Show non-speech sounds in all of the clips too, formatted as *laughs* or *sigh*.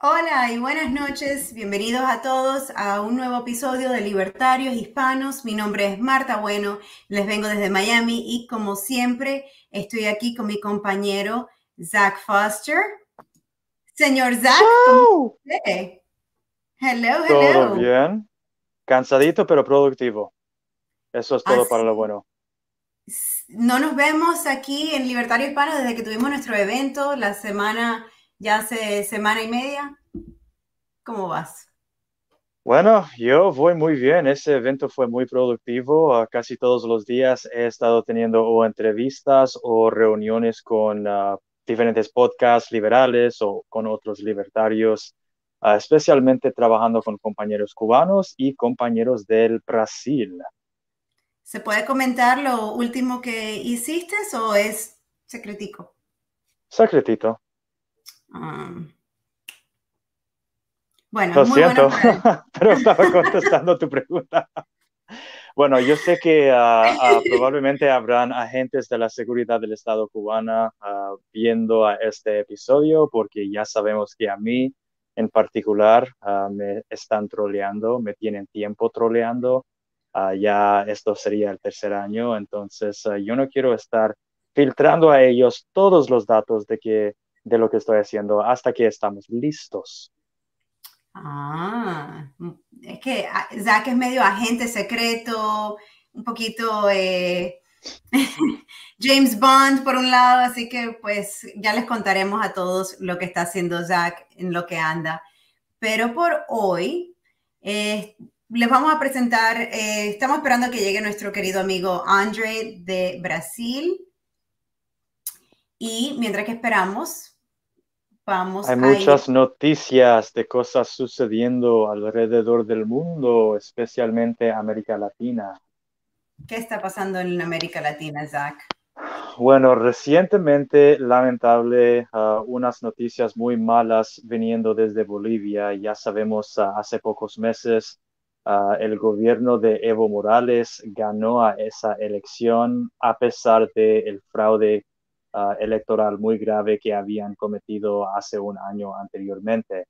Hola y buenas noches, bienvenidos a todos a un nuevo episodio de Libertarios Hispanos. Mi nombre es Marta Bueno, les vengo desde Miami y como siempre estoy aquí con mi compañero Zach Foster. Señor Zach, ¿cómo? Hello, hello. Todo bien, cansadito pero productivo. Eso es todo para lo bueno. No nos vemos aquí en Libertario Hispano desde que tuvimos nuestro evento la semana ya hace semana y media. ¿Cómo vas? Bueno, yo voy muy bien. Ese evento fue muy productivo. Ah, casi todos los días he estado teniendo o entrevistas o reuniones con ah, diferentes podcasts liberales o con otros libertarios, ah, especialmente trabajando con compañeros cubanos y compañeros del Brasil. ¿Se puede comentar lo último que hiciste o es secretico? Secretito. Ah. bueno, lo siento, *laughs* pero estaba contestando tu pregunta. Bueno, yo sé que ah, ah, probablemente habrán agentes de la seguridad del Estado cubana viendo a este episodio porque ya sabemos que a mí en particular me están troleando, me tienen tiempo troleando. ya esto sería el tercer año, entonces yo no quiero estar filtrando a ellos todos los datos de que de lo que estoy haciendo hasta que estamos listos. Ah, es que Zach es medio agente secreto, un poquito eh, *laughs* James Bond por un lado, así que pues ya les contaremos a todos lo que está haciendo Zach en lo que anda. Pero por hoy eh, les vamos a presentar, eh, estamos esperando que llegue nuestro querido amigo Andre de Brasil. Y mientras que esperamos, hay muchas noticias de cosas sucediendo alrededor del mundo, especialmente América Latina. ¿Qué está pasando en América Latina, Zach? Bueno, recientemente, lamentable, uh, unas noticias muy malas viniendo desde Bolivia. Ya sabemos, uh, hace pocos meses, uh, el gobierno de Evo Morales ganó a esa elección a pesar del fraude Ah, electoral muy grave que habían cometido hace un año anteriormente.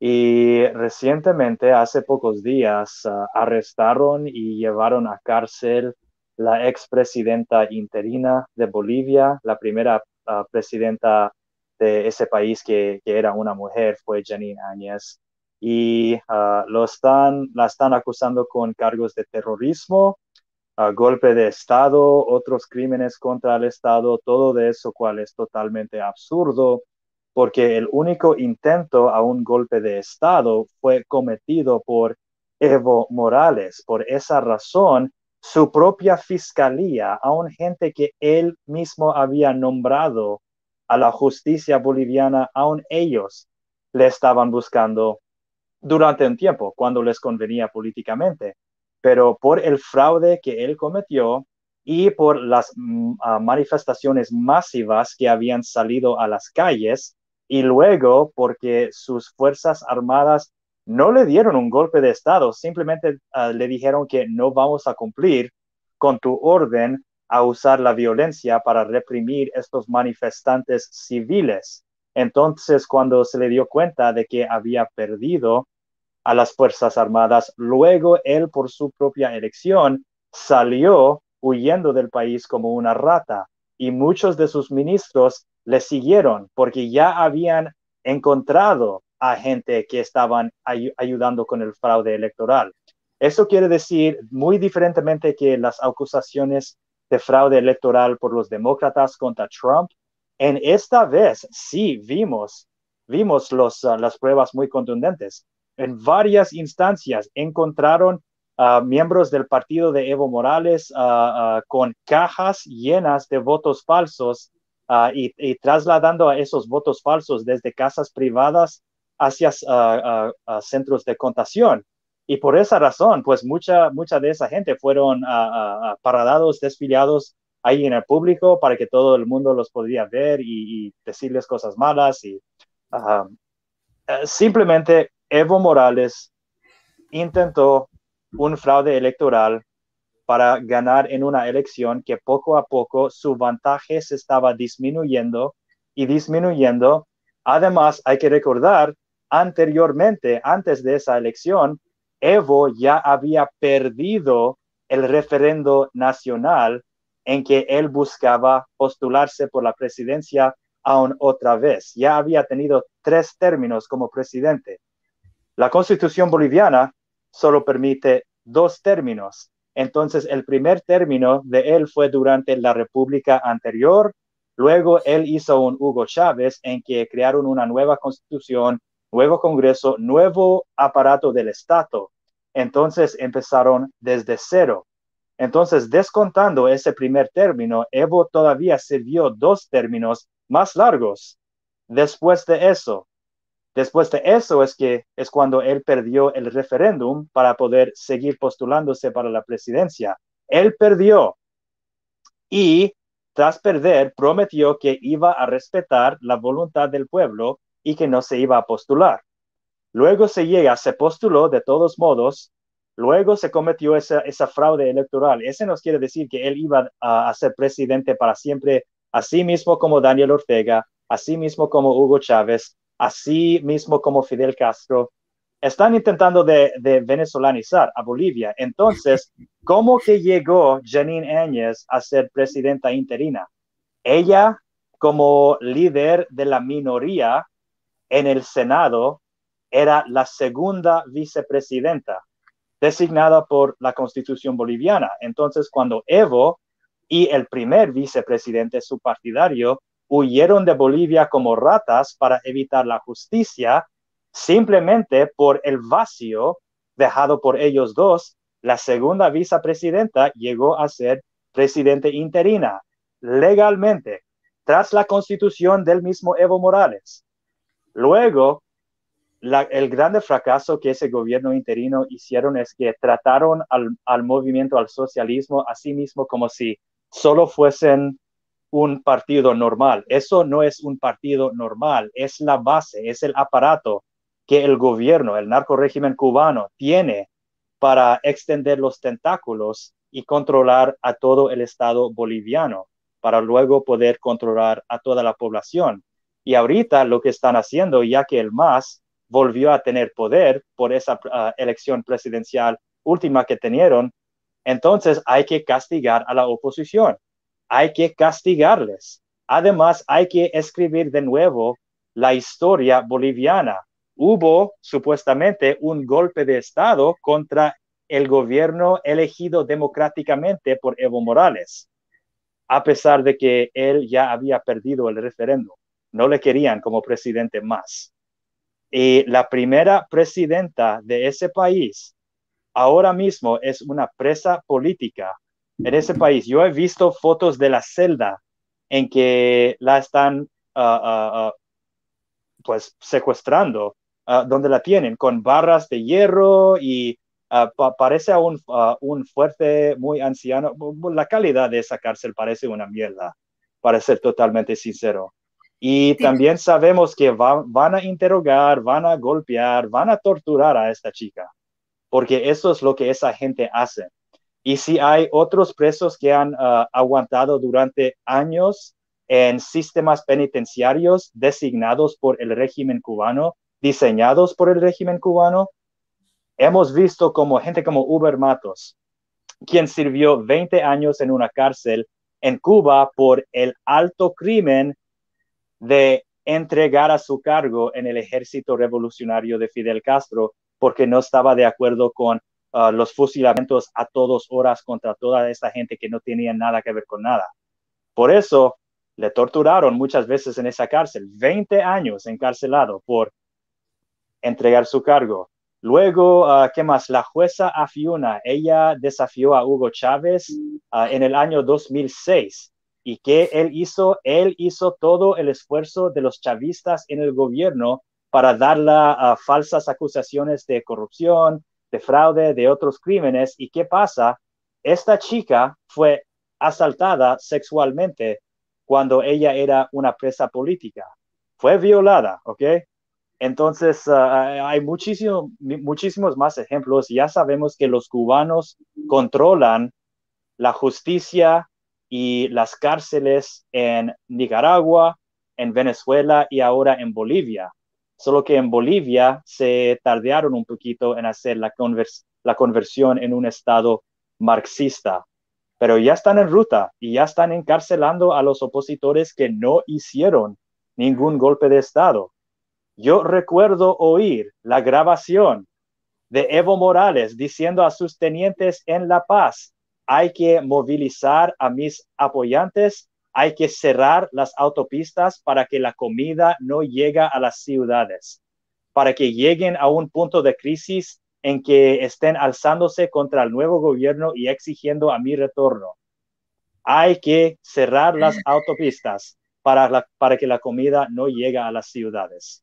Y recientemente, hace pocos días, ah, arrestaron y llevaron a cárcel la expresidenta interina de Bolivia, la primera ah, presidenta de ese país que, era una mujer, fue Janine Áñez. Y lo están, la están acusando con cargos de terrorismo golpe de Estado, otros crímenes contra el Estado, todo de eso cual es totalmente absurdo, porque el único intento a un golpe de Estado fue cometido por Evo Morales. Por esa razón, su propia fiscalía, aun gente que él mismo había nombrado a la justicia boliviana, aun ellos le estaban buscando durante un tiempo, cuando les convenía políticamente pero por el fraude que él cometió y por las mm, ah, manifestaciones masivas que habían salido a las calles y luego porque sus fuerzas armadas no le dieron un golpe de Estado, simplemente ah, le dijeron que no vamos a cumplir con tu orden a usar la violencia para reprimir estos manifestantes civiles. Entonces, cuando se le dio cuenta de que había perdido a las Fuerzas Armadas. Luego él, por su propia elección, salió huyendo del país como una rata y muchos de sus ministros le siguieron porque ya habían encontrado a gente que estaban ayudando con el fraude electoral. Eso quiere decir muy diferentemente que las acusaciones de fraude electoral por los demócratas contra Trump. En esta vez sí vimos, vimos ah, las pruebas muy contundentes en varias instancias encontraron a miembros del partido de Evo Morales con cajas llenas de votos falsos y, trasladando a esos votos falsos desde casas privadas hacia centros de contación. Y por esa razón, pues mucha, mucha de esa gente fueron paradados, desfiliados ahí en el público para que todo el mundo los podía ver y, decirles cosas malas. Y eh, simplemente Evo Morales intentó un fraude electoral para ganar en una elección que poco a poco su vantaje se estaba disminuyendo y disminuyendo. Además, hay que recordar, anteriormente, antes de esa elección, Evo ya había perdido el referendo nacional en que él buscaba postularse por la presidencia aún otra vez. Ya había tenido tres términos como presidente. La constitución boliviana solo permite dos términos. Entonces, el primer término de él fue durante la república anterior. Luego, él hizo un Hugo Chávez en que crearon una nueva constitución, nuevo Congreso, nuevo aparato del Estado. Entonces empezaron desde cero. Entonces, descontando ese primer término, Evo todavía sirvió dos términos más largos. Después de eso, después de eso es que es cuando él perdió el referéndum para poder seguir postulándose para la presidencia. Él perdió y tras perder prometió que iba a respetar la voluntad del pueblo y que no se iba a postular. Luego se llega, se postuló de todos modos, luego se cometió esa, fraude electoral. Ese nos quiere decir que él iba a, ser presidente para siempre, así mismo como Daniel Ortega, así mismo como Hugo Chávez, así mismo como Fidel Castro. Están intentando de, de venezolanizar a Bolivia. Entonces, *laughs* ¿cómo que llegó Janine Áñez a ser presidenta interina? Ella, como líder de la minoría en el Senado, era la segunda vicepresidenta designada por la constitución boliviana. Entonces, cuando Evo y el primer vicepresidente, su partidario, huyeron de Bolivia como ratas para evitar la justicia, simplemente por el vacío dejado por ellos dos, la segunda vicepresidenta llegó a ser presidente interina legalmente, tras la constitución del mismo Evo Morales. Luego, el grande fracaso que ese gobierno interino hicieron es que trataron al, movimiento, al socialismo, a sí mismo como si solo fuesen un partido normal. Eso no es un partido normal, es la base, es el aparato que el gobierno, el narco régimen cubano tiene para extender los tentáculos y controlar a todo el Estado boliviano, para luego poder controlar a toda la población. Y ahorita lo que están haciendo, ya que el MAS volvió a tener poder por esa ah, elección presidencial última que tenieron, entonces hay que castigar a la oposición, hay que castigarles. Además, hay que escribir de nuevo la historia boliviana. Hubo supuestamente un golpe de Estado contra el gobierno elegido democráticamente por Evo Morales, a pesar de que él ya había perdido el referéndum. No le querían como presidente más. Y la primera presidenta de ese país ahora mismo es una presa política en ese país. Yo he visto fotos de la celda en que la están ah, ah, ah, pues secuestrando, donde la tienen con barras de hierro y parece a un, un, fuerte muy anciano. La calidad de esa cárcel parece una mierda, para ser totalmente sincero. Y también sabemos que van a interrogar, van a golpear, van a torturar a esta chica, porque eso es lo que esa gente hace. Y si hay otros presos que han ah, aguantado durante años en sistemas penitenciarios designados por el régimen cubano, diseñados por el régimen cubano, hemos visto como gente como Uber Matos, quien sirvió 20 años en una cárcel en Cuba por el alto crimen de entregar a su cargo en el ejército revolucionario de Fidel Castro porque no estaba de acuerdo con uh, los fusilamientos a todas horas contra toda esta gente que no tenía nada que ver con nada. Por eso le torturaron muchas veces en esa cárcel, 20 años encarcelado por entregar su cargo. Luego, uh, ¿qué más? La jueza Afiuna, ella desafió a Hugo Chávez uh, en el año 2006 ¿Y qué él hizo? Él hizo todo el esfuerzo de los chavistas en el gobierno para dar a falsas acusaciones de corrupción, de fraude, de otros crímenes. ¿Y qué pasa? Esta chica fue asaltada sexualmente cuando ella era una presa política. Fue violada, ¿ok? Entonces, ah, hay muchísimo, muchísimos más ejemplos. Ya sabemos que los cubanos controlan la justicia y las cárceles en Nicaragua, en Venezuela y ahora en Bolivia. Solo que en Bolivia se tardaron un poquito en hacer la, la conversión en un Estado marxista, pero ya están en ruta y ya están encarcelando a los opositores que no hicieron ningún golpe de Estado. Yo recuerdo oír la grabación de Evo Morales diciendo a sus tenientes en La Paz, hay que movilizar a mis apoyantes, hay que cerrar las autopistas para que la comida no llegue a las ciudades, para que lleguen a un punto de crisis en que estén alzándose contra el nuevo gobierno y exigiendo a mi retorno. Hay que cerrar las autopistas para, para que la comida no llegue a las ciudades.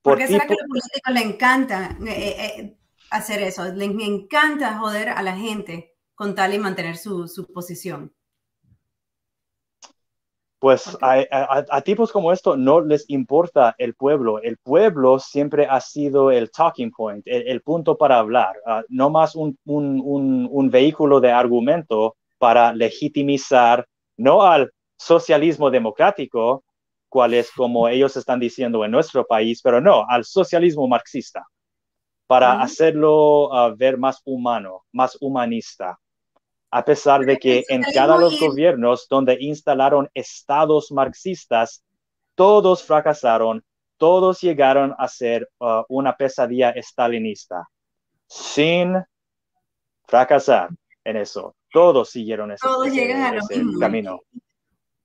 ¿Por, qué será que a los políticos le encanta eh, eh, eh, hacer eso? Les encanta joder a la gente con tal y mantener su, su posición. Pues a, tipos como esto no les importa el pueblo. El pueblo siempre ha sido el talking point, el, punto para hablar, ah, no más un, un, un, un, vehículo de argumento para legitimizar no al socialismo democrático, cual es como *laughs* ellos están diciendo en nuestro país, pero no, al socialismo marxista, para hacerlo ah, ver más humano, más humanista. A pesar de que en cada los gobiernos donde instalaron estados marxistas, todos fracasaron, todos llegaron a ser ah, una pesadilla estalinista, sin fracasar en eso. Todos siguieron ese, camino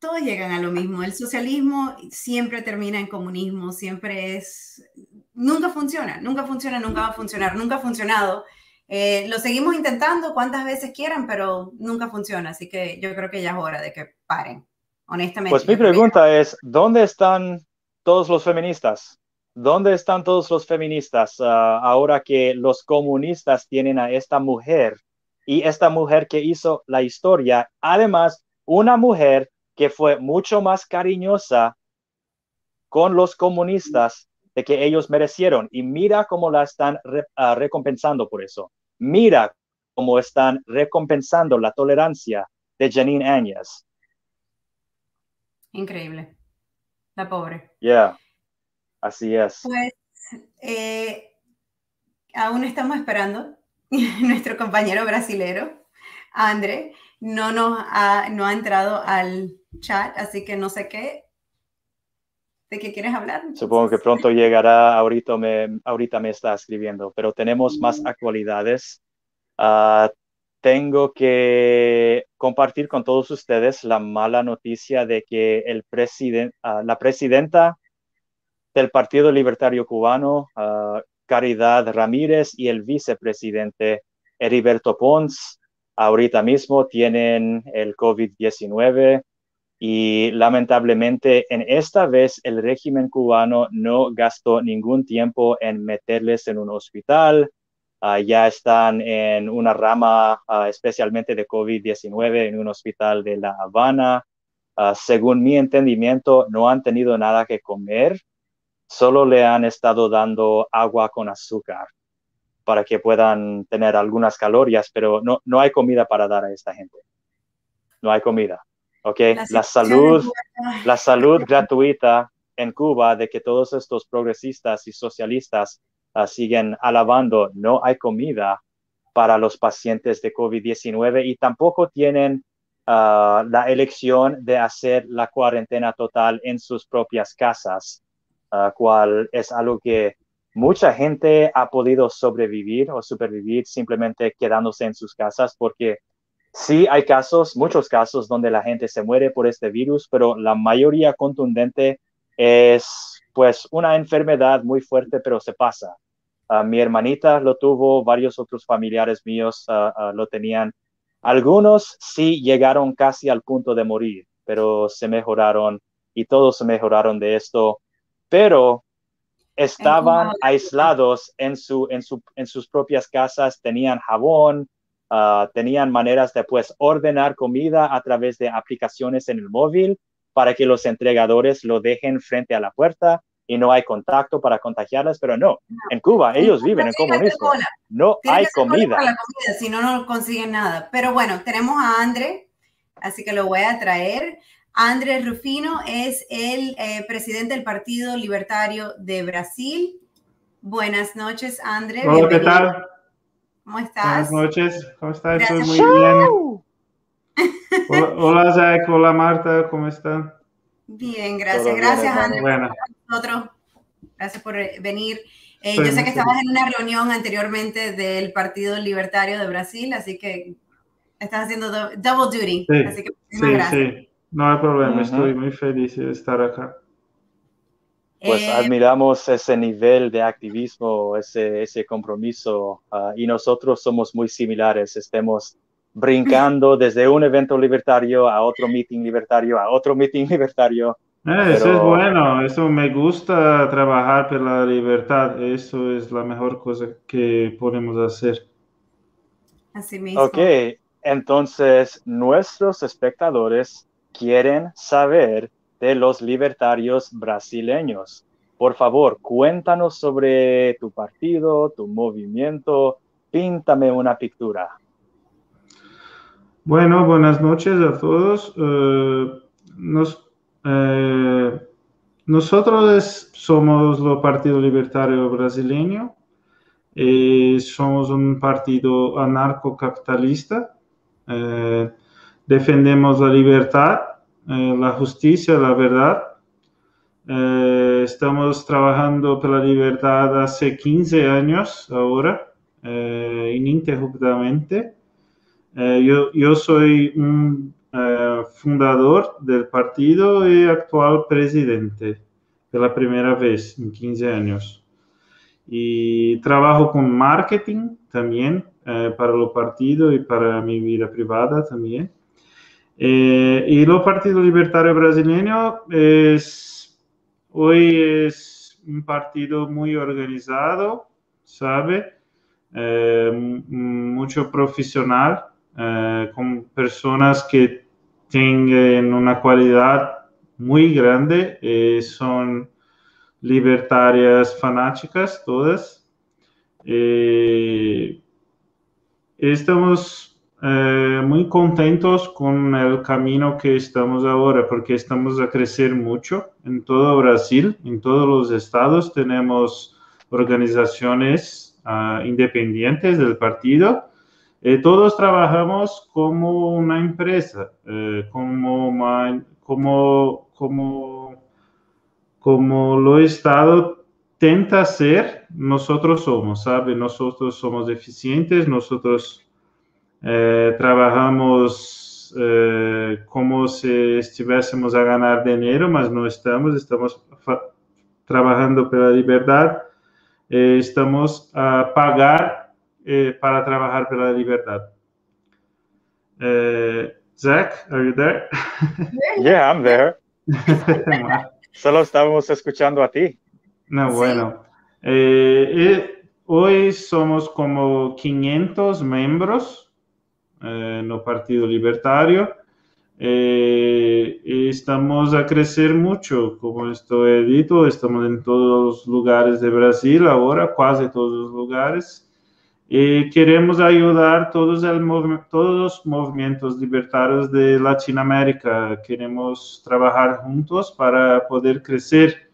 todos llegan a lo mismo. El socialismo siempre termina en comunismo, siempre es, nunca funciona, nunca funciona, nunca va a funcionar, nunca ha funcionado. Eh, lo seguimos intentando cuantas veces quieran, pero nunca funciona. Así que yo creo que ya es hora de que paren, honestamente. Pues mi pregunta es, ¿dónde están todos los feministas? ¿Dónde están todos los feministas ah, ahora que los comunistas tienen a esta mujer y esta mujer que hizo la historia? Además, una mujer que fue mucho más cariñosa con los comunistas de que ellos merecieron. Y mira cómo la están ah, recompensando por eso. Mira cómo están recompensando la tolerancia de Janine Áñez. Increíble. La pobre. Ya, así es. Pues eh, aún estamos esperando *laughs* nuestro compañero brasilero, André, no nos ha, no ha entrado al chat, así que no sé qué. ¿De qué quieres hablar? Supongo que pronto *laughs* llegará, ahorita me, ahorita me está escribiendo, pero tenemos más mm. actualidades. Ah, tengo que compartir con todos ustedes la mala noticia de que el presidente, ah, la presidenta del Partido Libertario Cubano, uh, Caridad Ramírez, y el vicepresidente Heriberto Pons, ahorita mismo tienen el COVID-19 y lamentablemente en esta vez el régimen cubano no gastó ningún tiempo en meterles en un hospital. Ah, ya están en una rama ah, especialmente de COVID-19 en un hospital de La Habana. Ah, según mi entendimiento, no han tenido nada que comer, solo le han estado dando agua con azúcar para que puedan tener algunas calorías, pero no, no hay comida para dar a esta gente. No hay comida. ¿Ok? La, salud, la salud gratuita en Cuba de que todos estos progresistas y socialistas ah, siguen alabando, no hay comida para los pacientes de COVID-19 y tampoco tienen ah, la elección de hacer la cuarentena total en sus propias casas, uh, cual es algo que mucha gente ha podido sobrevivir o supervivir simplemente quedándose en sus casas porque sí hay casos, muchos casos donde la gente se muere por este virus, pero la mayoría contundente es pues una enfermedad muy fuerte, pero se pasa. Ah, mi hermanita lo tuvo, varios otros familiares míos ah, ah, lo tenían. Algunos sí llegaron casi al punto de morir, pero se mejoraron y todos se mejoraron de esto. Pero estaban aislados en, su, en, su, en sus propias casas, tenían jabón, uh, tenían maneras de pues ordenar comida a través de aplicaciones en el móvil para que los entregadores lo dejen frente a la puerta y no hay contacto para contagiarlas, pero no, en Cuba ellos viven en comunismo, no hay comida. comida. Si no, no consiguen nada. Pero bueno, tenemos a André, así que lo voy a traer. Andrés Rufino es el eh, presidente del Partido Libertario de Brasil. Buenas noches, Andrés. Hola, ¿qué tal? ¿Cómo estás? Buenas noches, ¿cómo estás? Estoy muy bien. Hola, hola, Zach, hola Marta, ¿cómo están? Bien, gracias. Gracias, Andrés. Bueno. Nosotros. Gracias por eh, venir. Eh, yo sé que estabas en una reunión anteriormente del Partido Libertario de Brasil, así que estás haciendo do- double duty. Sí, así que muchísimas Sí, gracias. sí, no hay problema, estoy muy feliz de estar acá. Pues Eh, admiramos ese nivel de activismo, ese, ese compromiso, ah, y nosotros somos muy similares. Estemos brincando *laughs* desde un evento libertario a otro meeting libertario, a otro meeting libertario. Eh, Eso Pero- es bueno, eso me gusta trabajar por la libertad, eso es la mejor cosa que podemos hacer. así mismo. Ok, entonces nuestros espectadores quieren saber de los libertarios brasileños. Por favor, cuéntanos sobre tu partido, tu movimiento, píntame una pintura. Bueno, buenas noches a todos. Eh, eh, nosotros somos el Partido Libertario Brasileño. Eh, somos un partido anarcocapitalista. Defendemos la libertad, eh, la justicia, la verdad. Eh, estamos trabajando por la libertad hace 15 años ahora, eh, ininterruptamente. Eh, yo, yo soy un fundador del partido y actual presidente de la primera vez en 15 años. Y trabajo con marketing también para el partido y para mi vida privada también. Eh, y el Partido Libertario Brasileño es, hoy es un partido muy organizado, ¿sabe? Eh, mucho profesional, eh, con personas que tengan una cualidad muy grande, son libertarias fanáticas todas. Estamos eh, muy contentos con el camino que estamos ahora, porque estamos a crecer mucho en todo Brasil, en todos los estados tenemos organizaciones ah, independientes del partido. Eh, todos trabajamos como una empresa, eh, como, como, como, lo Estado tenta ser, nosotros somos, ¿sabe? Nosotros somos eficientes, nosotros eh, trabajamos eh, como si estuviésemos a ganar dinero, mas no estamos, estamos fa- trabajando por la libertad, eh, estamos a pagar eh, para trabajar por la libertad. Eh, Zach, are you there? Yeah, I'm there. *laughs* Solo estábamos escuchando a ti. No, Sí. bueno. Eh, eh, hoy somos como 500 miembros eh, el Partido Libertario. Eh, estamos a crecer mucho, como estoy dito, estamos en todos los lugares de Brasil ahora, casi todos los lugares. Y queremos ayudar todos, el todos los movimientos libertarios de Latinoamérica. Queremos trabajar juntos para poder crecer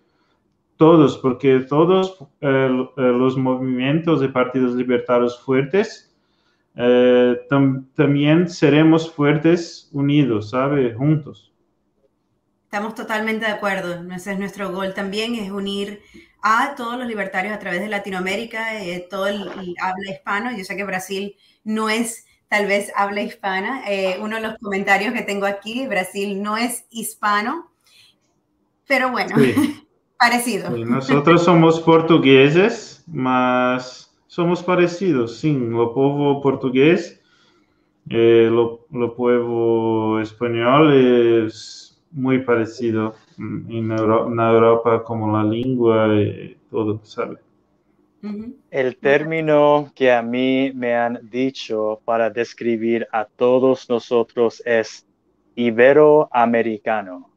todos, porque todos eh, los movimientos de partidos libertarios fuertes eh, tam- también seremos fuertes unidos, ¿sabe? Juntos. Estamos totalmente de acuerdo. Ese es nuestro gol también, es unir a todos los libertarios a través de Latinoamérica, eh, todo el, el habla hispano. Yo sé que Brasil no es tal vez habla hispana. Eh, uno de los comentarios que tengo aquí, Brasil no es hispano, pero bueno, Sí. *laughs* parecido. Sí, nosotros somos portugueses, mas somos parecidos, sí. El pueblo portugués, eh, lo, lo pueblo español es muy parecido mm, en Euro- en Europa como la lengua y todo, ¿sabe? Ujú. El término que a mí me han dicho para describir a todos nosotros es iberoamericano.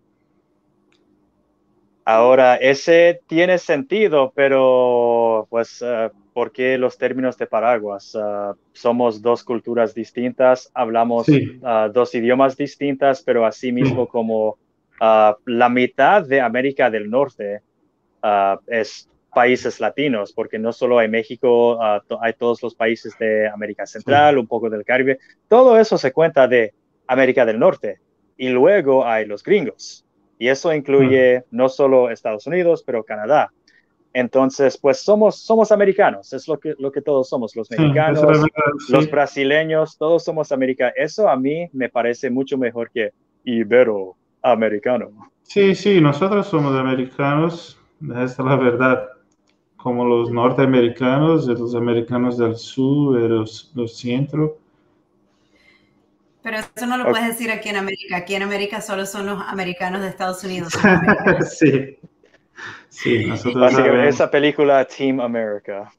Ahora, ese tiene sentido, pero pues, eh, ¿por qué los términos de paraguas? Ah, somos dos culturas distintas, hablamos Sí. ah, dos idiomas distintas, pero así mismo como ah, la mitad de América del Norte es países latinos, porque no solo hay México, hay todos los países de América Central, un poco del Caribe, todo eso se cuenta de América del Norte. Y luego hay los gringos. Y eso incluye no solo Estados Unidos, pero Canadá. Entonces, pues somos, somos americanos, es lo que, lo que todos somos, los mexicanos, los brasileños, todos somos americanos. Eso a mí me parece mucho mejor que iberoamericano. Sí, sí, nosotros somos americanos, esta es la verdad, como los norteamericanos, los americanos del sur, los, los centro. Pero eso no lo puedes decir aquí en América. Aquí en América solo son los americanos de Estados Unidos. *laughs* sí. Sí, nosotros esa película Team America.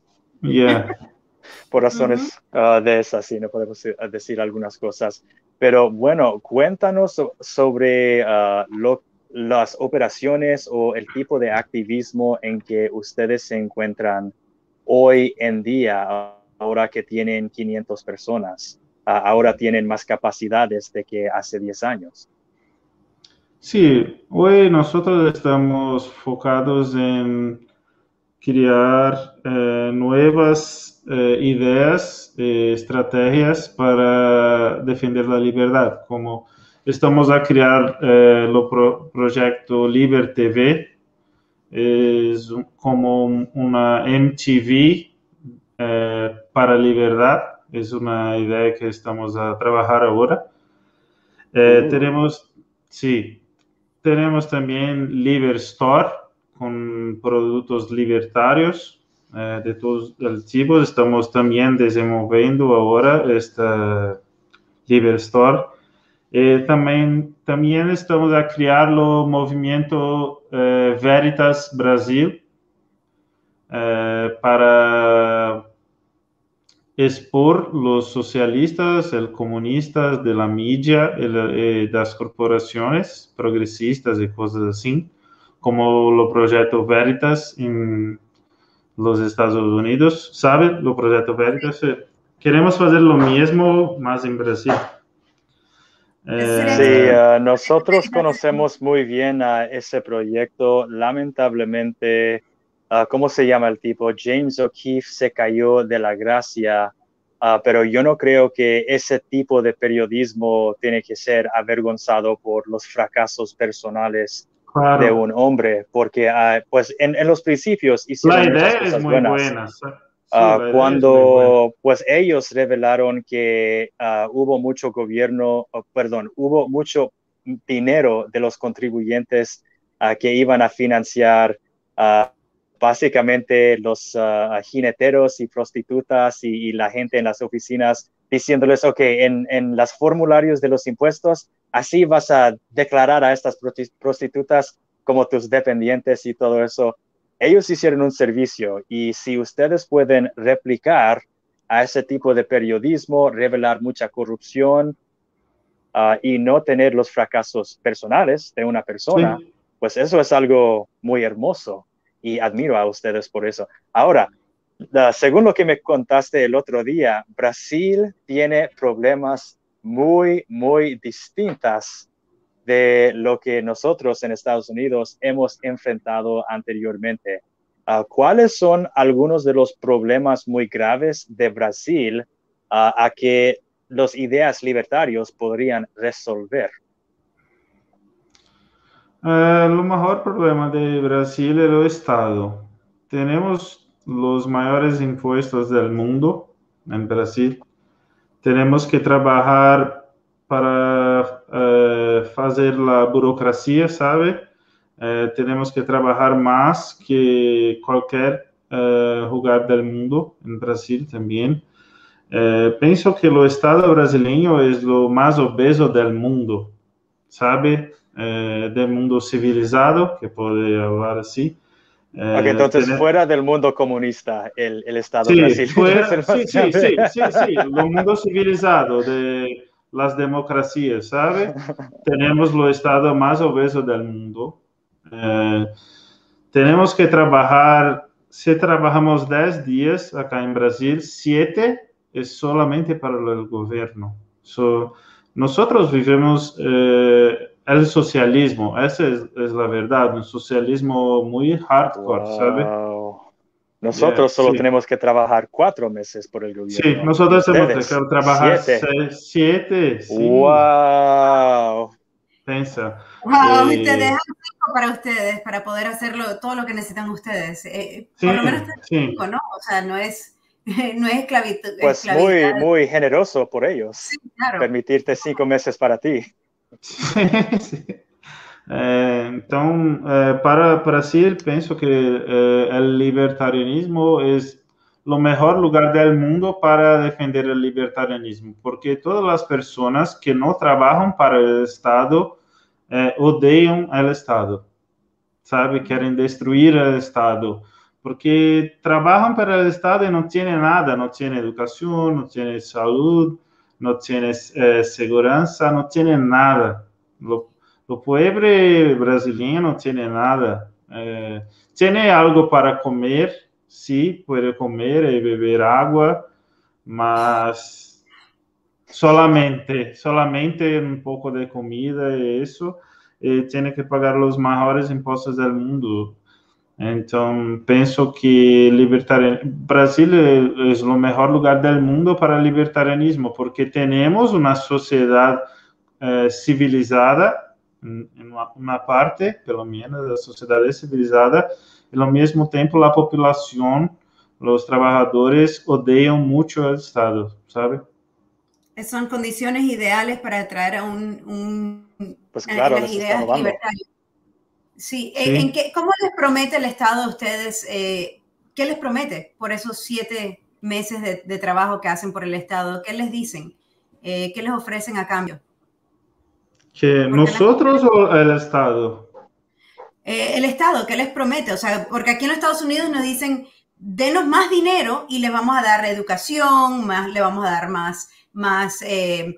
Yeah. *laughs* Por razones ah, de esas, sí, no podemos decir algunas cosas. Pero bueno, cuéntanos sobre ah, las operaciones o el tipo de activismo en que ustedes se encuentran hoy en día, ahora que tienen 500 personas. Ah, ahora tienen más capacidades de que hace 10 años. Sí, hoy nosotros estamos focados en crear eh, nuevas eh, ideas, eh, estrategias para defender la libertad, como estamos a crear el proyecto Liber TV, es como una MTV para libertad, es una idea que estamos a trabajar ahora. Uh. Tenemos, sí, tenemos también Liber Store con productos libertarios eh, de todos los tipos. Estamos también desenvolviendo ahora esta Liber Store. Eh, también estamos a crear el movimiento eh, Veritas Brasil para expor los socialistas, el comunistas de la media, de las corporaciones progresistas y cosas así, como el proyecto Veritas en los Estados Unidos. ¿Sabe? El proyecto Veritas. Eh, queremos hacer lo mismo más en Brasil. Eh, sí, eh, nosotros conocemos muy bien a ese proyecto. Lamentablemente, Ah, ¿cómo se llama el tipo? James O'Keefe se cayó de la gracia, ah, pero yo no creo que ese tipo de periodismo tiene que ser avergonzado por los fracasos personales de un hombre, porque ah, pues en, los principios hicieron la idea es muy buena. cuando pues ellos revelaron que hubo mucho gobierno, oh, perdón, hubo mucho dinero de los contribuyentes que iban a financiar básicamente los uh, jineteros y prostitutas y, la gente en las oficinas diciéndoles, ok, en, en los formularios de los impuestos, así vas a declarar a estas prostitutas como tus dependientes y todo eso. Ellos hicieron un servicio y si ustedes pueden replicar a ese tipo de periodismo, revelar mucha corrupción uh, y no tener los fracasos personales de una persona, pues eso es algo muy hermoso y admiro a ustedes por eso. Ahora, según lo que me contaste el otro día, Brasil tiene problemas muy, muy distintas de lo que nosotros en Estados Unidos hemos enfrentado anteriormente. Ah, ¿Cuáles son algunos de los problemas muy graves de Brasil ah, a que los ideas libertarios podrían resolver? Eh, lo mejor problema de Brasil es el Estado. Tenemos los mayores impuestos del mundo en Brasil. Tenemos que trabajar para eh, hacer la burocracia, ¿sabe? Eh, tenemos que trabajar más que cualquier lugar del mundo, en Brasil también. pienso que el Estado brasileño es lo más obeso del mundo, ¿sabe? Eh, del mundo civilizado, que puede hablar así. Eh, okay, entonces, tener... fuera del mundo comunista, el, el Estado sí, brasileño. *laughs* Fuera, sí, sí, sí, sí, sí, el mundo civilizado de las democracias, ¿sabe? *laughs* Tenemos el Estado más obeso del mundo. Eh, tenemos que trabajar, si trabajamos 10 días acá en Brasil, 7 es solamente para el gobierno. So, nosotros vivimos eh, el socialismo, esa es, es, la verdad, un socialismo muy hardcore, wow. ¿sabe? Nosotros yeah, solo sí. tenemos que trabajar cuatro meses por el gobierno. Sí, nosotros tenemos que trabajar siete. Seis, siete sí. ¡Wow! Pensa. Wow, eh, te dejan cinco para ustedes, para poder hacerlo todo lo que necesitan ustedes. Eh, sí, por lo menos sí. cinco, ¿no? O sea, no es, *laughs* no es esclavitud. Pues esclavitud. muy, muy generoso por ellos. Sí, claro. Permitirte cinco meses para ti. É, então, é, para Brasil, penso que é, o libertarianismo é o melhor lugar do mundo para defender o libertarianismo, porque todas as pessoas que não trabalham para o Estado odeiam o Estado, sabe? Querem destruir o Estado, porque trabalham para o Estado e não têm nada, não têm educação, não têm saúde, não têm segurança, não têm nada. O pobre brasileño no tiene nada. Eh, tiene algo para comer, sí, puede comer y beber agua, mas solamente, solamente un poco de comida y eso, y tiene que pagar los mejores impuestos del mundo. Entonces, pienso que libertarian... Brasil es el mejor lugar del mundo para el libertarianismo, porque tenemos una sociedad eh, civilizada uma parte, pelo menos, da sociedade civilizada, e ao mesmo tempo a população, os trabalhadores odeiam muito o Estado, sabe? Son condiciones ideales para atraer a un, un pues claro, las ideas libertarias. Sí, sí. ¿En qué, ¿cómo les promete el Estado a ustedes? Eh, ¿Qué les promete por esos siete meses de, de, trabajo que hacen por el Estado? ¿Qué les dicen? Eh, ¿Qué les ofrecen a cambio? ¿Que nosotros o el Estado? Eh, el Estado, ¿qué les promete? O sea, porque aquí en los Estados Unidos nos dicen, denos más dinero y les vamos a dar educación, más, le vamos a dar más, más eh,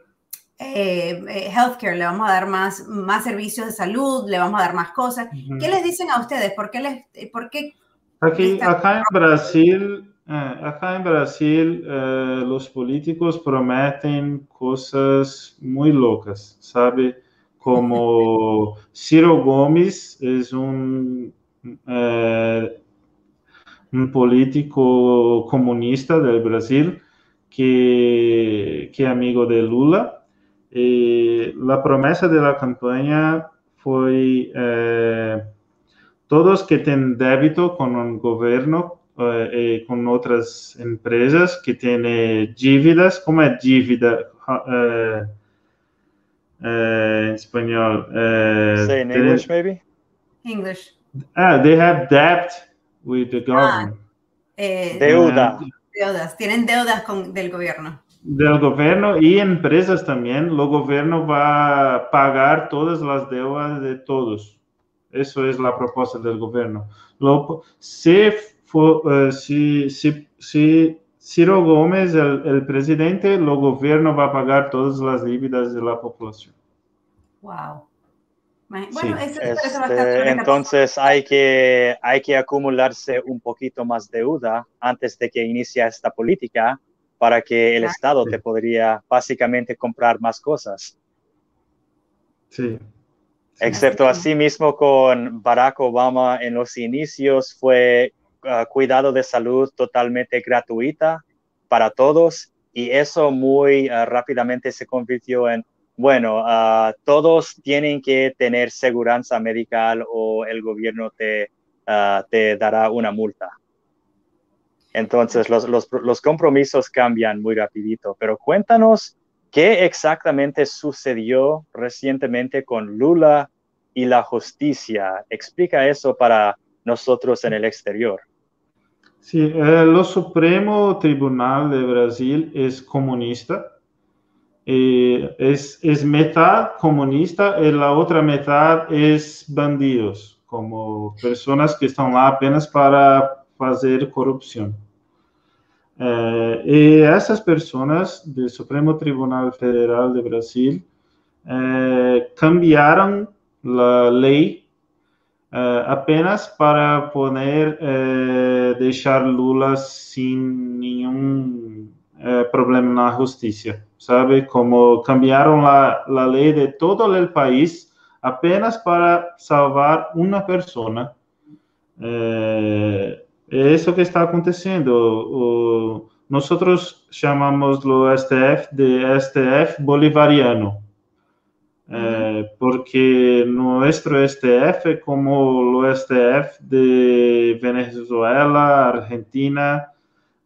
eh, healthcare, le vamos a dar más, más servicios de salud, le vamos a dar más cosas. Uh -huh. ¿Qué les dicen a ustedes? ¿Por qué les, por qué Aquí, acá en Brasil, eh, acá en Brasil, eh, los políticos prometen cosas muy locas, ¿sabe? como *laughs* Ciro Gomes es un, eh, un político comunista del Brasil que, que amigo de Lula. Eh, la promesa de la campaña fue eh, todos que tienen débito con un gobierno eh, con otras empresas que tienen dívidas, como es dívida? uh, in español. Say in English, maybe? English. Ah, they have debt with the government. Ah, eh, Deuda. Deudas, tienen deudas con, del gobierno. Del gobierno y empresas también. El gobierno va a pagar todas las deudas de todos. Eso es la propuesta del gobierno. Lo, si, for, uh, si, si, si Ciro Gómez, el, el, presidente, el gobierno va a pagar todas las dívidas de la población. Wow. Bueno, sí. eso, este, entonces hay que, hay que acumularse un poquito más deuda antes de que inicie esta política para que el claro. Estado te podría básicamente comprar más cosas. Sí. Excepto así mismo con Barack Obama en los inicios fue Uh, cuidado de salud totalmente gratuita para todos y eso muy uh, rápidamente se convirtió en, bueno, uh, todos tienen que tener seguridad medical o el gobierno te, te dará una multa. Entonces los, los, compromisos cambian muy rapidito, pero cuéntanos qué exactamente sucedió recientemente con Lula y la justicia. Explica eso para nosotros en el exterior. Sí, el Supremo Tribunal de Brasil es comunista. Eh, es, es mitad comunista y la otra mitad es bandidos, como personas que están lá apenas para hacer corrupción. Eh, y esas personas del Supremo Tribunal Federal de Brasil eh, cambiaron la ley Uh, apenas para poder uh, deixar Lula sem nenhum uh, problema na justiça, sabe? Como cambiaram a, a lei de todo o país, apenas para salvar una persona. Eh, es eso que está aconteciendo. nosotros llamamos lo STF de STF bolivariano. Eh, porque nuestro STF, como lo STF de Venezuela, Argentina,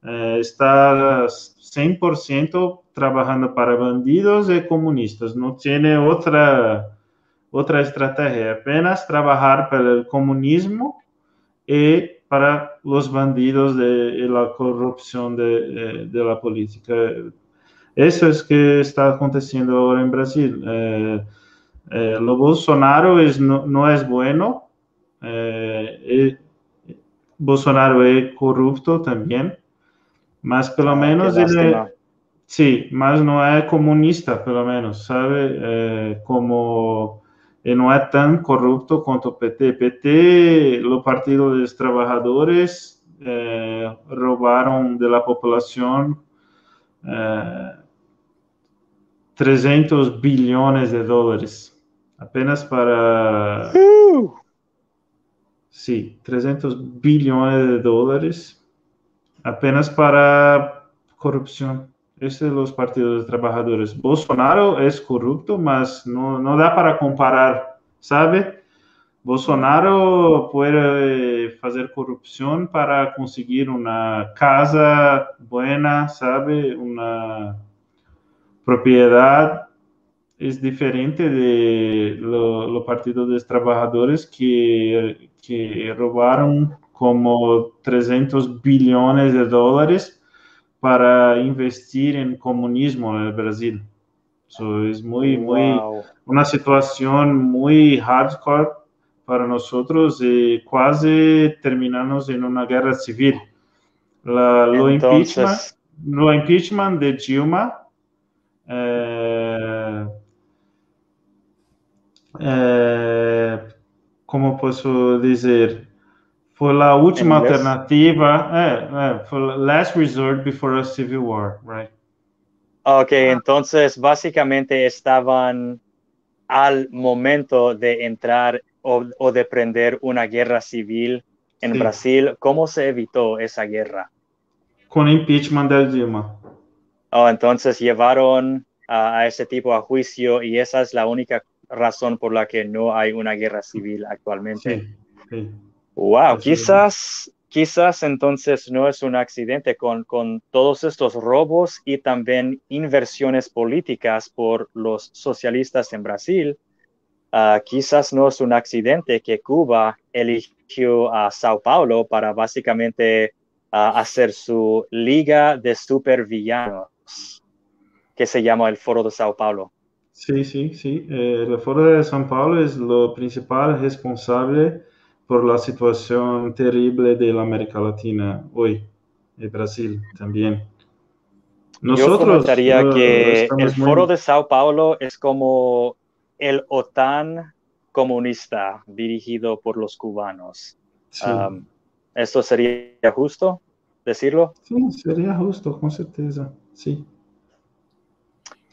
eh, está 100% trabajando para bandidos y comunistas, no tiene otra, otra estrategia, apenas trabajar para el comunismo y para los bandidos de, la corrupción de, de, la política. Eso es que está aconteciendo ahora en Brasil. Eh, eh, lo Bolsonaro es, no, no es bueno. Eh, Bolsonaro es corrupto también. Mas pelo ah, menos sim, mas não é comunista, pelo menos, sabe? Como ele não é tão corrupto quanto o PT. PT, o Partido dos Trabalhadores, é, roubaram da população é, 300 bilhões de dólares apenas para. Uh! Sim, 300 bilhões de dólares apenas para corrupção. Esse é os partidos de trabalhadores. Bolsonaro é corrupto, mas não, não dá para comparar, sabe? Bolsonaro pode fazer corrupção para conseguir uma casa boa, sabe? Uma propriedade é diferente de lo, lo Partido dos Trabalhadores que que roubaram como 300 billones de dólares para investir en comunismo en el Brasil. So, es muy, muy, una situación muy hardcore para nosotros y casi terminamos en una guerra civil. La, lo, impeachment, lo impeachment de Dilma eh, eh, ¿cómo puedo decir? Foi a última alternativa, é, é, foi last resort before a civil war, right? Ok, entonces básicamente estaban al momento de entrar o, o de prender una guerra civil en sí. Brasil. ¿Cómo se evitó esa guerra? Con impeachment del Dilma. Oh, entonces llevaron a, a ese tipo a juicio y esa es la única razón por la que no hay una guerra civil actualmente. Sí, sí. Wow, quizás, quizás entonces no es un accidente con, con todos estos robos y también inversiones políticas por los socialistas en Brasil. Uh, quizás no es un accidente que Cuba eligió a Sao Paulo para básicamente uh, hacer su liga de supervillanos, que se llama el Foro de Sao Paulo. Sí, sí, sí. Eh, el Foro de Sao Paulo es lo principal responsable por la situación terrible de la América Latina hoy, y Brasil también. Nosotros Yo uh, que el Foro de Sao Paulo es como el OTAN comunista dirigido por los cubanos. Sí. Um, ¿Esto sería justo decirlo? Sí, sería justo, con certeza, sí.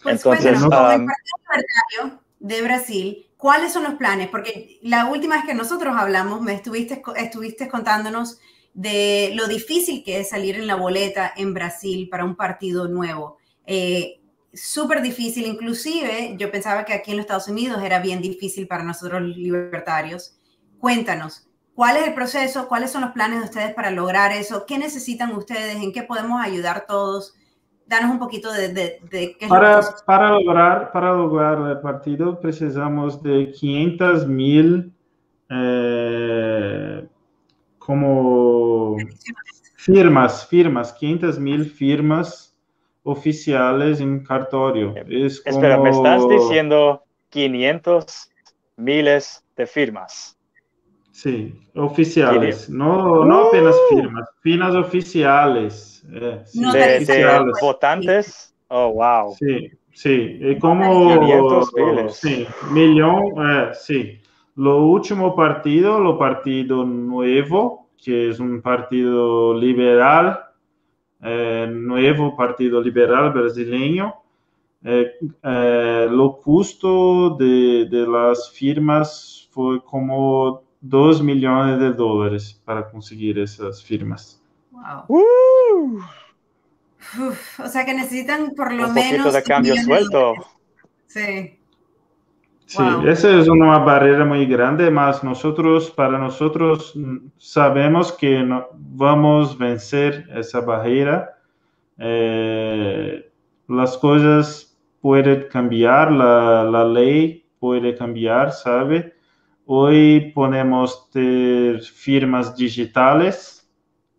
Pues Entonces, um, el Partido de Brasil ¿Cuáles son los planes? Porque la última vez que nosotros hablamos, me estuviste, estuviste contándonos de lo difícil que es salir en la boleta en Brasil para un partido nuevo. Eh, Súper difícil, inclusive yo pensaba que aquí en los Estados Unidos era bien difícil para nosotros libertarios. Cuéntanos, ¿cuál es el proceso? ¿Cuáles son los planes de ustedes para lograr eso? ¿Qué necesitan ustedes? ¿En qué podemos ayudar todos? Danos un poquito de, de, de qué para, es para lograr para lograr el partido precisamos de 500 mil eh, como firmas firmas 500 mil firmas oficiales en cartorio. Es como... espera me estás diciendo 500 miles de firmas Sí, oficiales, no, no apenas uh! firmas, firmas oficiales. Eh, de, de, votantes. Oh, wow. Sí, sí. Y como 500 sí, millón, eh, sí. Lo último partido, lo partido nuevo, que es un partido liberal, eh, nuevo partido liberal brasileño, eh, eh, lo costo de, de, las firmas fue como 2 millones de dólares para conseguir esas firmas. Wow. o sea que necesitan por lo un menos... de cambio suelto. sí. Sí, esa es una barrera muy grande, más nosotros, para nosotros, sabemos que no, vamos a vencer esa barrera. Eh, las cosas pueden cambiar, la, la, ley puede cambiar, ¿sabe? Hoy ponemos firmas digitales,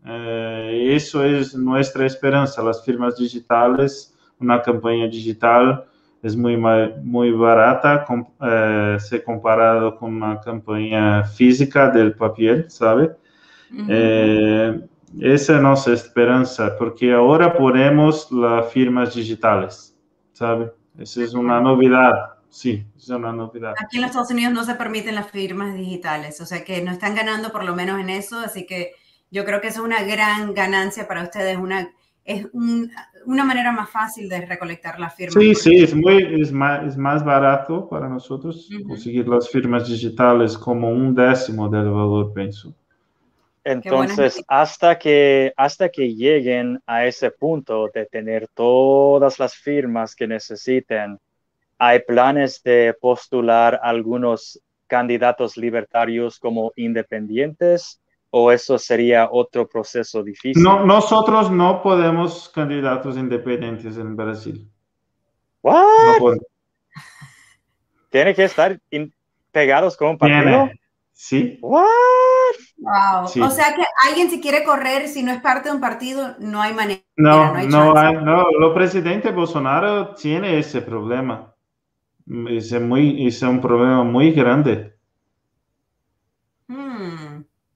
eh, eso es nuestra esperanza, las firmas digitales, una campaña digital es muy, muy barata eh, se comparado con una campaña física del papel, ¿sabe? Eh, esa es nuestra esperanza, porque ahora ponemos las firmas digitales, ¿sabe? Esa es una novedad, sí, es una novedad. Aquí en los Estados Unidos no se permiten las firmas digitales, o sea que no están ganando por lo menos en eso, así que yo creo que eso es una gran ganancia para ustedes, una, es un, una manera más fácil de recolectar las firmas. Sí, sí, es, muy, es, más, es más barato para nosotros conseguir las firmas digitales como un décimo del valor, pienso. Entonces, hasta que, hasta que lleguen a ese punto de tener todas las firmas que necesiten, ¿hay planes de postular algunos candidatos libertarios como independientes o eso sería otro proceso difícil? No, nosotros no podemos candidatos independientes en Brasil. ¿What? Tiene que estar pegados con un partido. Sí. What? Wow. O sea que alguien si quiere correr, si no es parte de un partido, no hay manera. No, no, hay no, Lo presidente Bolsonaro tiene ese problema. Es, muy, es un problema muy grande.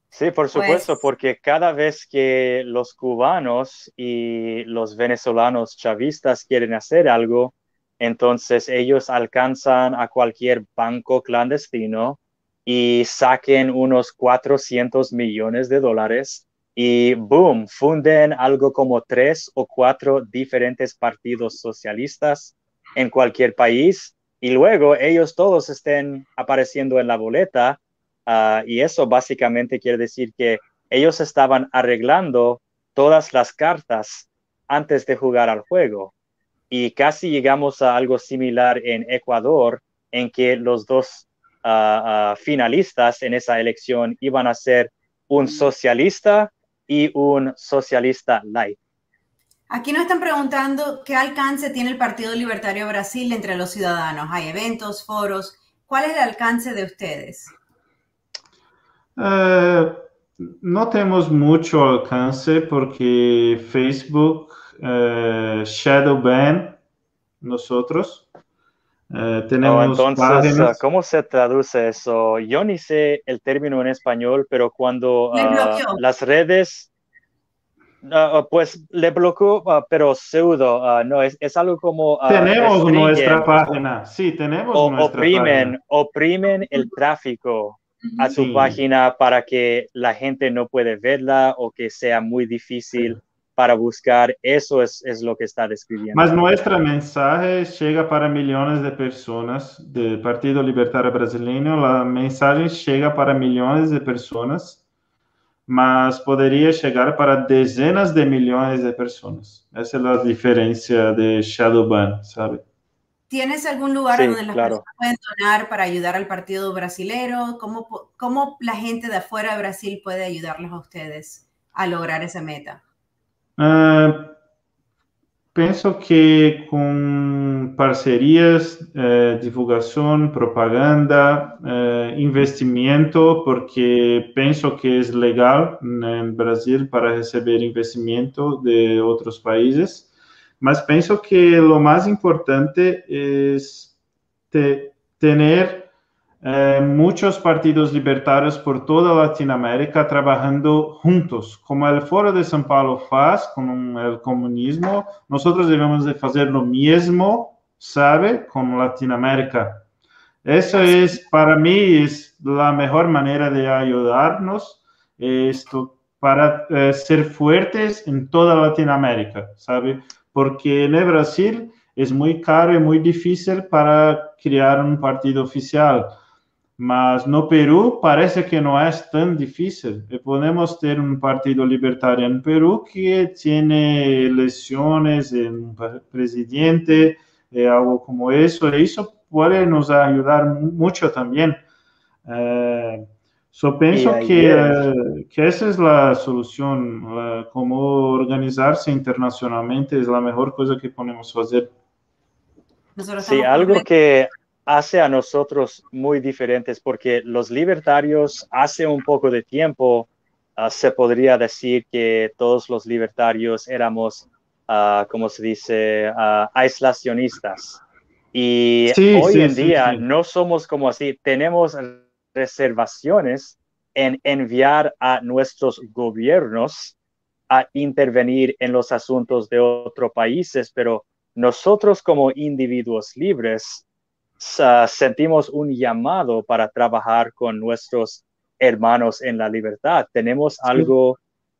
Sí, por supuesto, pues porque cada vez que los cubanos y los venezolanos chavistas quieren hacer algo, entonces ellos alcanzan a cualquier banco clandestino y saquen unos 400 millones de dólares y boom, funden algo como tres o cuatro diferentes partidos socialistas en cualquier país y luego ellos todos estén apareciendo en la boleta Ah, y eso básicamente quiere decir que ellos estaban arreglando todas las cartas antes de jugar al juego. Y casi llegamos a algo similar en Ecuador, en que los dos ah, finalistas en esa elección iban a ser un socialista y un socialista light. Aquí nos están preguntando qué alcance tiene el Partido Libertario Brasil entre los ciudadanos. Hay eventos, foros. ¿Cuál es el alcance de ustedes? Eh, no tenemos mucho alcance porque Facebook uh, shadow ban nosotros. Uh, tenemos oh, entonces, ¿cómo se traduce eso? Yo ni sé el término en español, pero cuando las redes, pues le bloqueó, pero pseudo, no, es, es, algo como... tenemos nuestra página, sí, tenemos o, nuestra oprimen, página. Oprimen el tráfico a su página para que la gente no puede verla o que sea muy difícil para buscar. Eso es, es lo que está describiendo. Mas nuestro mensaje llega para millones de personas del Partido Libertario Brasileño. La mensaje llega para millones de personas, mas podría llegar para decenas de millones de personas. Esa es la diferencia de Shadowban, ¿sabe? ¿Tienes algún lugar donde las personas pueden donar para ayudar al partido brasilero? ¿Cómo, ¿Cómo, la gente de afuera de Brasil puede ayudarles a ustedes a lograr esa meta? Uh, pienso que con parcerías, eh, divulgación, propaganda, eh, investimento, porque pienso que es legal en Brasil para recibir investimento de otros países mas penso que lo más importante es te, tener eh, muchos partidos libertarios por toda Latinoamérica trabajando juntos, como el Foro de São Paulo faz con el comunismo, nosotros debemos de hacer lo mismo, ¿sabe? Con Latinoamérica. Eso es, para mí, es la mejor manera de ayudarnos esto, para eh, ser fuertes en toda Latinoamérica, ¿sabe? porque en Brasil es muy caro y muy difícil para crear un partido oficial. Mas no Perú parece que no es tan difícil. Podemos tener un partido libertario en Perú que tiene elecciones en presidente, eh, algo como eso. Y eso puede nos ayudar mucho también. Eh, So pienso que, uh, que, esa es la solución, uh, como organizarse internacionalmente es la mejor cosa que podemos hacer. Sí, algo que hace a nosotros muy diferentes, porque los libertarios hace un poco de tiempo uh, se podría decir que todos los libertarios éramos, como se dice, aislacionistas. Y sí, hoy sí, en sí, día no somos como así, tenemos reservaciones en enviar a nuestros gobiernos a intervenir en los asuntos de otros países, pero nosotros como individuos libres uh, sentimos un llamado para trabajar con nuestros hermanos en la libertad. Tenemos algo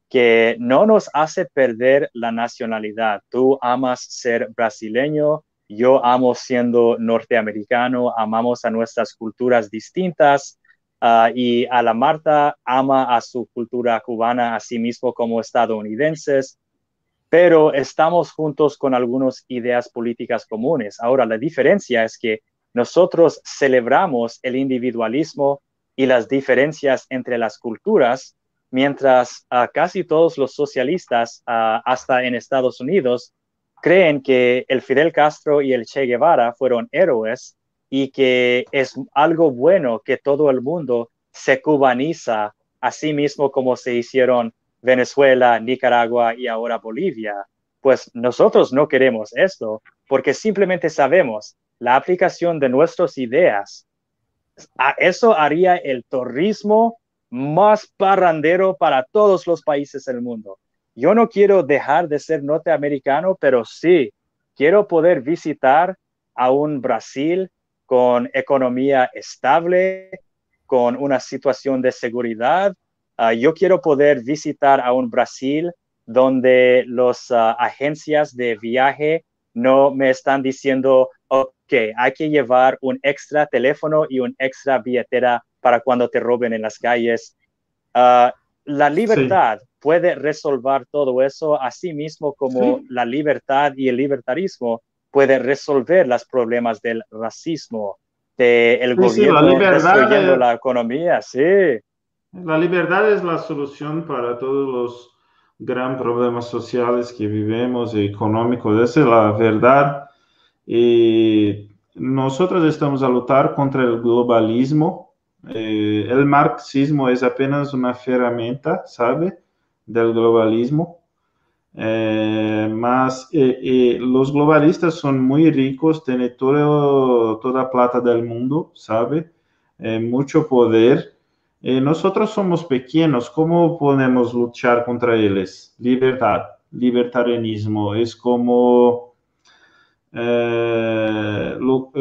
que no nos hace perder la nacionalidad. Tú amas ser brasileño, yo amo siendo norteamericano, amamos a nuestras culturas distintas, Uh, y a la Marta ama a su cultura cubana, a sí mismo como estadounidenses, pero estamos juntos con algunas ideas políticas comunes. Ahora, la diferencia es que nosotros celebramos el individualismo y las diferencias entre las culturas, mientras uh, casi todos los socialistas, uh, hasta en Estados Unidos, creen que el Fidel Castro y el Che Guevara fueron héroes y que es algo bueno que todo el mundo se cubaniza a sí mismo como se hicieron Venezuela, Nicaragua y ahora Bolivia. Pues nosotros no queremos esto porque simplemente sabemos la aplicación de nuestras ideas. A eso haría el turismo más parrandero para todos los países del mundo. Yo no quiero dejar de ser norteamericano, pero sí quiero poder visitar a un Brasil, con economía estable, con una situación de seguridad. Uh, yo quiero poder visitar a un Brasil donde las uh, agencias de viaje no me están diciendo, ok, hay que llevar un extra teléfono y un extra billetera para cuando te roben en las calles. Uh, la libertad sí. puede resolver todo eso, así mismo como sí. la libertad y el libertarismo puede resolver los problemas del racismo, del de sí, gobierno la destruyendo es, la economía, sí. La libertad es la solución para todos los gran problemas sociales que vivimos económicos, esa es la verdad. Y nosotros estamos a luchar contra el globalismo. Eh, el marxismo es apenas una herramienta, ¿sabe? Del globalismo eh, más eh, eh, los globalistas son muy ricos, tienen todo, toda plata del mundo, ¿sabe? Mucho poder. Nosotros somos pequeños, ¿cómo podemos luchar contra ellos? Libertad, libertarianismo, es como... Lo,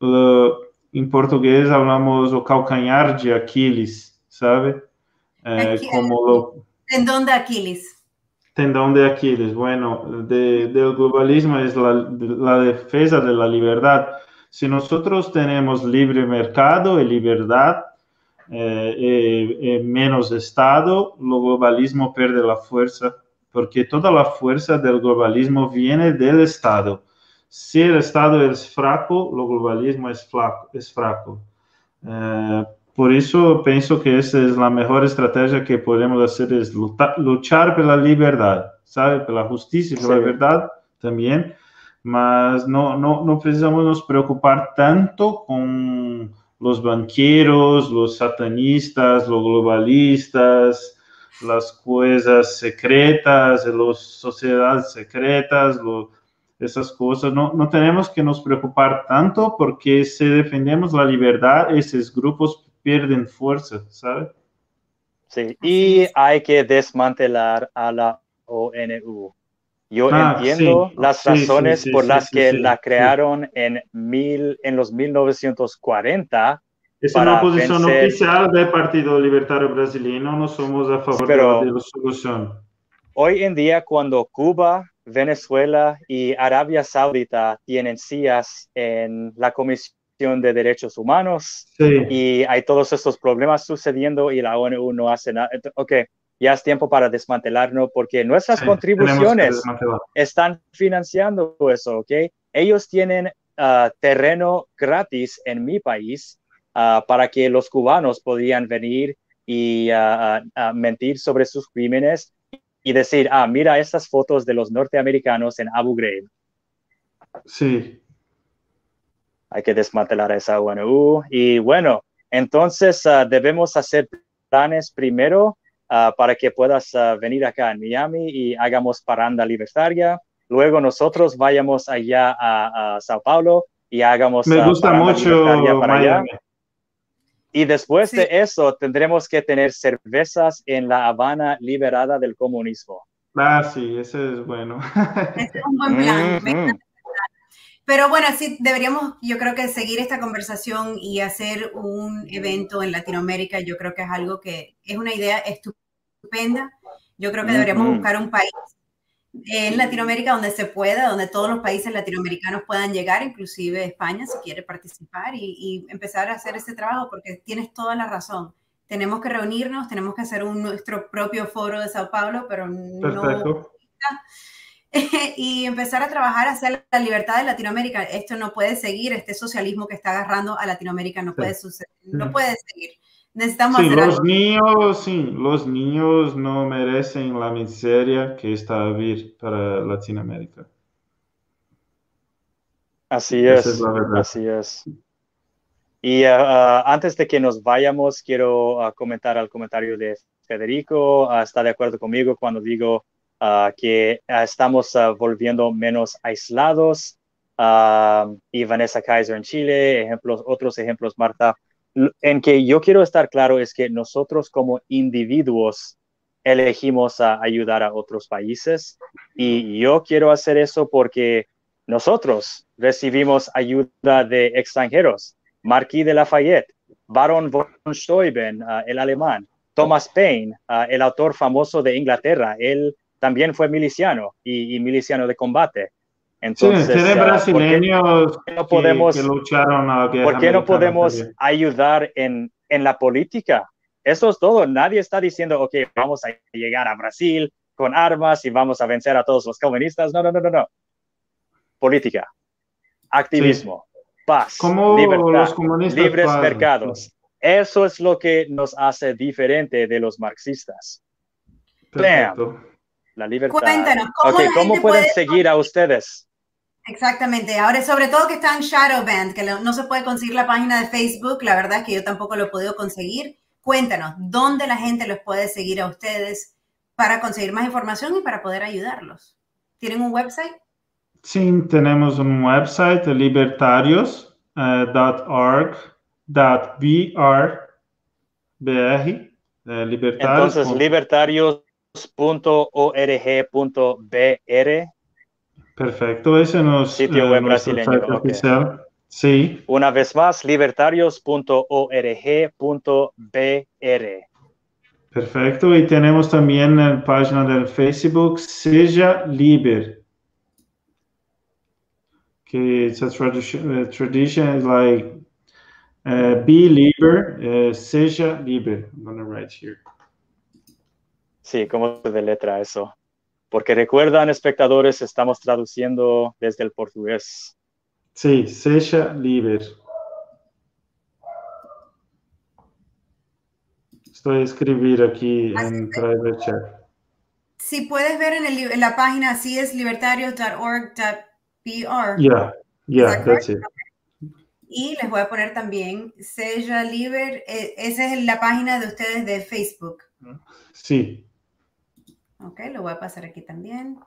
lo, en portugués hablamos o calcanhar de Aquiles, ¿sabe? como lo... ¿En de Aquiles? tendón de Aquiles. Bueno, de, del globalismo es la, la, defensa de la libertad. Si nosotros tenemos libre mercado y libertad, eh, eh, eh, menos Estado, el globalismo pierde la fuerza, porque toda la fuerza del globalismo viene del Estado. Si el Estado es fraco, el globalismo es, flaco, es fraco. Eh, por eso pienso que esa es la mejor estrategia que podemos hacer, es luchar, luchar por la libertad, ¿sabe? Por la justicia, por sí. la verdad también, mas no, no, no precisamos nos preocupar tanto con los banqueros, los satanistas, los globalistas, las cosas secretas, las sociedades secretas, lo, esas cosas. No, no tenemos que nos preocupar tanto porque si defendemos la libertad, esos grupos pierden fuerza, ¿sabe? Sí, y hay que desmantelar a la ONU. Yo ah, entiendo sí, las razones sí, sí, por las que la crearon en, mil, en los 1940. Es una posición vencer... oficial del Partido Libertario Brasileño, no somos a favor Pero, de la solución. Hoy en día, cuando Cuba Venezuela y Arabia Saudita tienen sillas en la Comisión de Derechos Humanos y hay todos estos problemas sucediendo y la ONU no hace nada. Ok, ya es tiempo para desmantelarlo porque nuestras contribuciones están financiando eso, ¿ok? Ellos tienen ah, terreno gratis en mi país ah, para que los cubanos podrían venir y uh, mentir sobre sus crímenes y decir, ah, mira estas fotos de los norteamericanos en Abu Ghraib. Sí. Hay que desmantelar esa ONU. Y bueno, entonces debemos hacer planes primero para que puedas venir acá en Miami y hagamos paranda libertaria. Luego nosotros vayamos allá a, Sao Paulo y hagamos Me gusta mucho para allá. Y después de eso tendremos que tener cervezas en La Habana liberada del comunismo. Ah, sí, ese es bueno. es un buen plan. Pero bueno, sí, deberíamos, yo creo que seguir esta conversación y hacer un evento en Latinoamérica, yo creo que es algo que es una idea estupenda. Yo creo que deberíamos buscar un país en Latinoamérica donde se pueda, donde todos los países latinoamericanos puedan llegar, inclusive España si quiere participar y, empezar a hacer ese trabajo, porque tienes toda la razón. Tenemos que reunirnos, tenemos que hacer un, nuestro propio foro de Sao Paulo, pero no... *laughs* y empezar a trabajar hacia la libertad de Latinoamérica. Esto no puede seguir, este socialismo que está agarrando a Latinoamérica no puede suceder, no puede seguir. Necesitamos sí, los niños, sí, los niños no merecen la miseria que está a vivir para Latinoamérica. Así es, así es. Y uh, uh, antes de que nos vayamos, quiero uh, comentar al comentario de Federico. está de acuerdo conmigo cuando digo que estamos volviendo menos aislados. y Vanessa Kaiser en Chile, ejemplos, otros ejemplos, Marta, en que yo quiero estar claro es que nosotros como individuos elegimos a ayudar a otros países y yo quiero hacer eso porque nosotros recibimos ayuda de extranjeros. Marquis de Lafayette, Baron von Steuben, ah, el alemán, Thomas Paine, ah, el autor famoso de Inglaterra, él también fue miliciano y miliciano de combate. Entonces, sí, brasileños no podemos, que, lucharon a ¿Por qué no podemos ayudar en, en la política? Eso es todo. Nadie está diciendo, ok, vamos a llegar a Brasil con armas y vamos a vencer a todos los comunistas. No, no, no, no, no. Política, activismo, paz, libertad, libres mercados. Eso es lo que nos hace diferente de los marxistas. La libertad. Cuéntanos, ¿cómo, ¿cómo pueden seguir a ustedes? Exactamente. Ahora, sobre todo que está en Shadowband, que no se puede conseguir la página de Facebook, la verdad es que yo tampoco lo he podido conseguir. Cuéntanos, ¿dónde la gente los puede seguir a ustedes para conseguir más información y para poder ayudarlos? ¿Tienen un website? Sí, tenemos un website, libertarios.org.br. Eh, libertarios. Libertarios.org.br Perfecto, ese nos sitio web brasileño. Oficial. Sí. Una vez más, libertarios.org.br. Perfecto, y tenemos también la página del Facebook, Seja Liber. Que es a tradition, like uh, be liber, uh, seja liber. I'm gonna write here. Sí, ¿cómo se letra eso? Porque recuerdan, espectadores, estamos traduciendo desde el portugués. Sí, seja libre. Estoy a escribir aquí en private chat. Si puedes ver en, la página, así es libertarios.org.br. Yeah, yeah, that's it. Y les voy a poner también Seja Liber, eh, esa es la página de ustedes de Facebook. Sí, Ok, lo voy a pasar aquí también.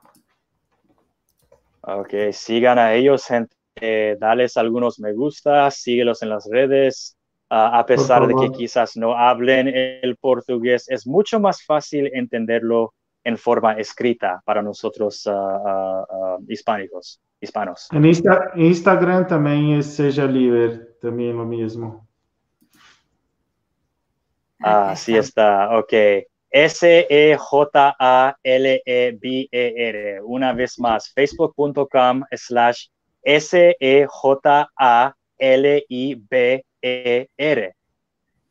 Ok, sigan a ellos, gente. Eh, dales algunos me gusta, síguelos en las redes. Ah, a pesar de que quizás no hablen el portugués, es mucho más fácil entenderlo en forma escrita para nosotros uh, hispánicos, hispanos. En Instagram también es Seja Libre, también lo mismo. Ah, sí está, ok. S-E-J-A-L-E-B-E-R. Una vez más, facebook.com slash S-E-J-A-L-I-B-E-R.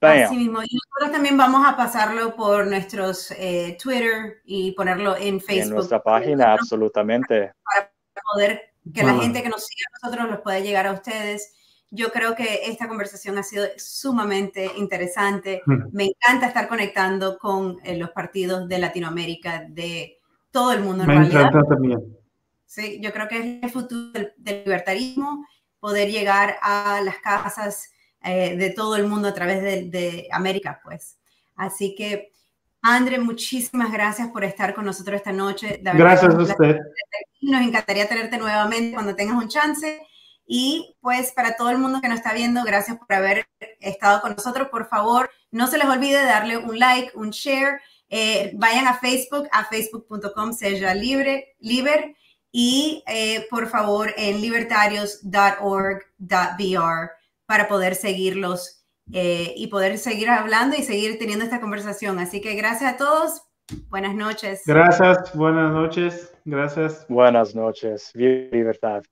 Así mismo. Y nosotros también vamos a pasarlo por nuestros eh, Twitter y ponerlo en Facebook. En nuestra página, absolutamente. Para poder que la gente que nos sigue a nosotros los pueda llegar a ustedes. Yo creo que esta conversación ha sido sumamente interesante. Me encanta estar conectando con eh, los partidos de Latinoamérica, de todo el mundo en Me encanta también. Sí, yo creo que es el futuro del, libertarismo, poder llegar a las casas eh, de todo el mundo a través de, América, pues. Así que, André, muchísimas gracias por estar con nosotros esta noche. gracias a usted. Nos encantaría tenerte nuevamente cuando tengas un chance. Y pues para todo el mundo que nos está viendo, gracias por haber estado con nosotros. Por favor, no se les olvide darle un like, un share. Eh, vayan a Facebook, a facebook.com, sea libre, liber, y eh, por favor en libertarios.org.br para poder seguirlos eh, y poder seguir hablando y seguir teniendo esta conversación. Así que gracias a todos. Buenas noches. Gracias, buenas noches. Gracias. Buenas noches. Viva libertad.